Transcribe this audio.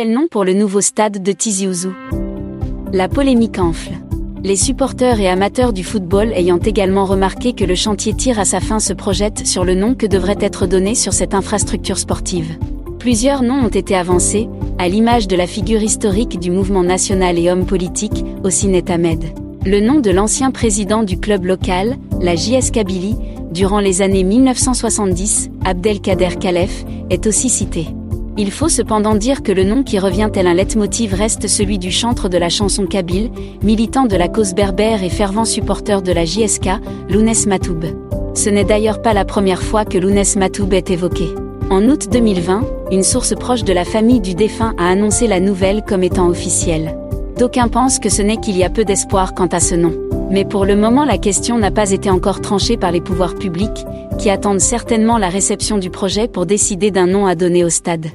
Quel nom pour le nouveau stade de Tizi Ouzou La polémique enfle. Les supporters et amateurs du football ayant également remarqué que le chantier tire à sa fin se projettent sur le nom que devrait être donné sur cette infrastructure sportive. Plusieurs noms ont été avancés, à l'image de la figure historique du mouvement national et homme politique, Osinet Ahmed. Le nom de l'ancien président du club local, la JS Kabylie, durant les années 1970, Abdelkader Khalef, est aussi cité. Il faut cependant dire que le nom qui revient tel un leitmotiv reste celui du chantre de la chanson kabyle, militant de la cause berbère et fervent supporter de la JSK, Lounès Matoub. Ce n'est d'ailleurs pas la première fois que Lounès Matoub est évoqué. En août 2020, une source proche de la famille du défunt a annoncé la nouvelle comme étant officielle. D'aucuns pensent que ce n'est qu'il y a peu d'espoir quant à ce nom. Mais pour le moment la question n'a pas été encore tranchée par les pouvoirs publics, qui attendent certainement la réception du projet pour décider d'un nom à donner au stade.